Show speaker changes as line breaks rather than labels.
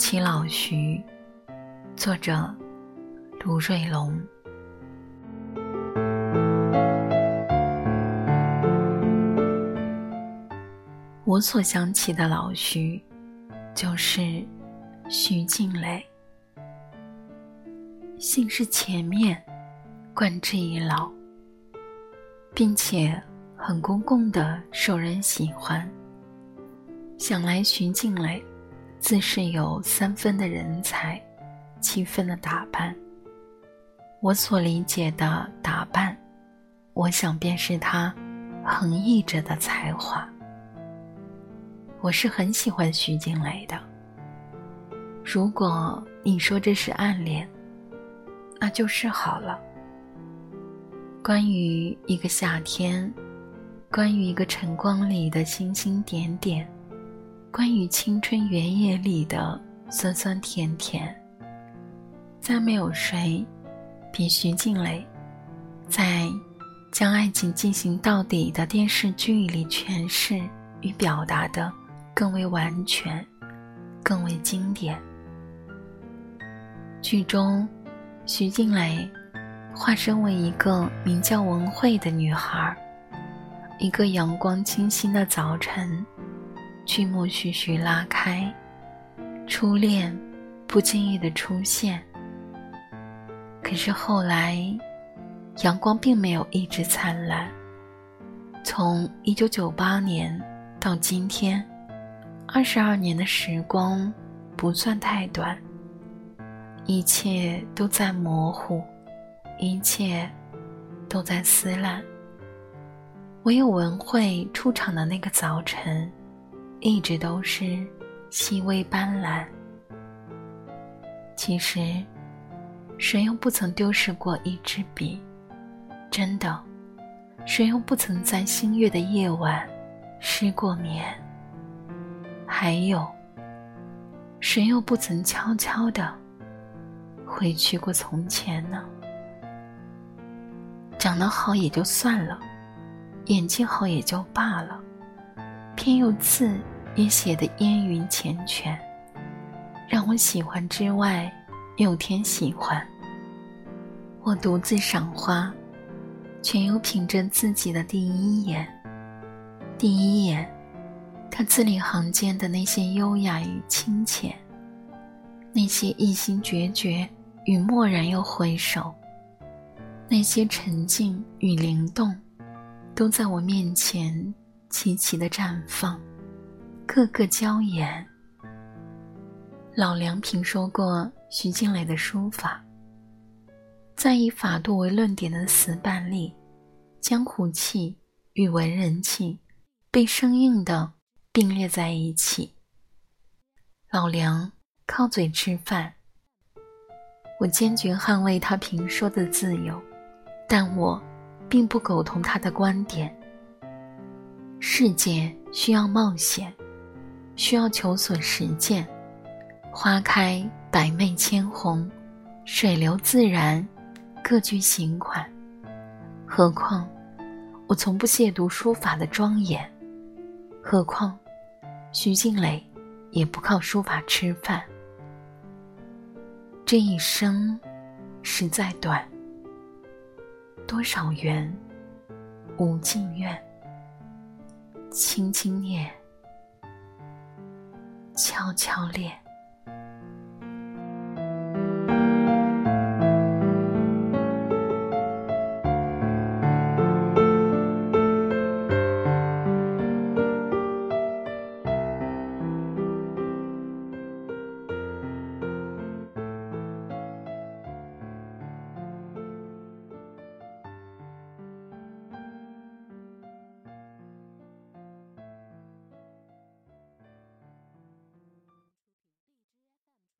起老徐，作者卢瑞龙。我所想起的老徐，就是徐静蕾。姓氏前面冠之以老，并且很公共的受人喜欢。想来徐静蕾。自是有三分的人才，七分的打扮。我所理解的打扮，我想便是他横溢着的才华。我是很喜欢徐静蕾的。如果你说这是暗恋，那就是好了。关于一个夏天，关于一个晨光里的星星点点。关于青春原野里的酸酸甜甜，再没有谁比徐静蕾在将爱情进行到底的电视剧里诠释与表达的更为完全、更为经典。剧中，徐静蕾化身为一个名叫文慧的女孩，一个阳光清新的早晨。剧幕徐徐拉开，初恋不经意的出现。可是后来，阳光并没有一直灿烂。从一九九八年到今天，二十二年的时光不算太短。一切都在模糊，一切都在撕烂。唯有文慧出场的那个早晨。一直都是细微斑斓。其实，谁又不曾丢失过一支笔？真的，谁又不曾在星月的夜晚失过眠？还有，谁又不曾悄悄的回去过从前呢？长得好也就算了，演技好也就罢了。偏又字也写得烟云缱绻，让我喜欢之外，又添喜欢。我独自赏花，全又凭着自己的第一眼。第一眼，他字里行间的那些优雅与亲切，那些一心决绝与漠然又回首，那些沉静与灵动，都在我面前。齐齐的绽放，个个娇艳。老梁评说过徐静蕾的书法，在以法度为论点的死板里，江湖气与文人气被生硬的并列在一起。老梁靠嘴吃饭，我坚决捍卫他评说的自由，但我并不苟同他的观点。世界需要冒险，需要求索实践。花开百媚千红，水流自然，各具行款。何况我从不亵渎书法的庄严。何况徐静蕾也不靠书法吃饭。这一生实在短，多少缘，无尽愿。轻轻念，悄悄练。